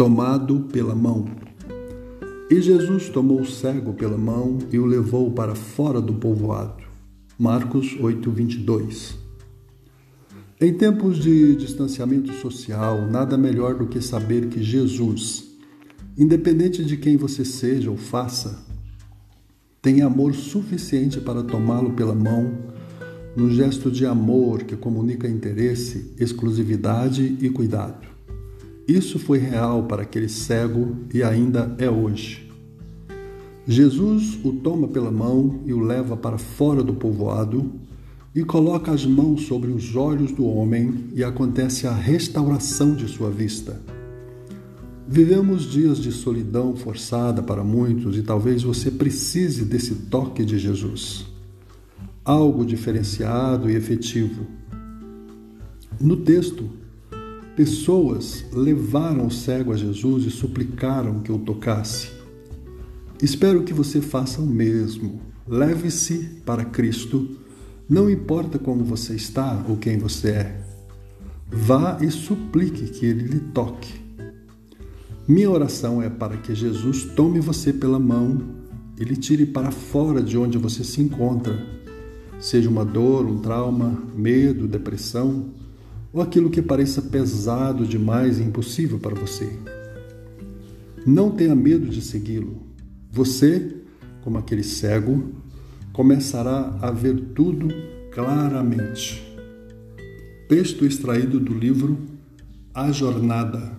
tomado pela mão. E Jesus tomou o cego pela mão e o levou para fora do povoado. Marcos 8, 22. Em tempos de distanciamento social, nada melhor do que saber que Jesus, independente de quem você seja ou faça, tem amor suficiente para tomá-lo pela mão, num gesto de amor que comunica interesse, exclusividade e cuidado. Isso foi real para aquele cego e ainda é hoje. Jesus o toma pela mão e o leva para fora do povoado e coloca as mãos sobre os olhos do homem e acontece a restauração de sua vista. Vivemos dias de solidão forçada para muitos e talvez você precise desse toque de Jesus. Algo diferenciado e efetivo. No texto, pessoas levaram o cego a Jesus e suplicaram que o tocasse. Espero que você faça o mesmo. Leve-se para Cristo, não importa como você está ou quem você é. Vá e suplique que Ele lhe toque. Minha oração é para que Jesus tome você pela mão e lhe tire para fora de onde você se encontra, seja uma dor, um trauma, medo, depressão ou aquilo que pareça pesado demais e impossível para você. Não tenha medo de segui-lo. Você, como aquele cego, começará a ver tudo claramente. Texto extraído do livro A Jornada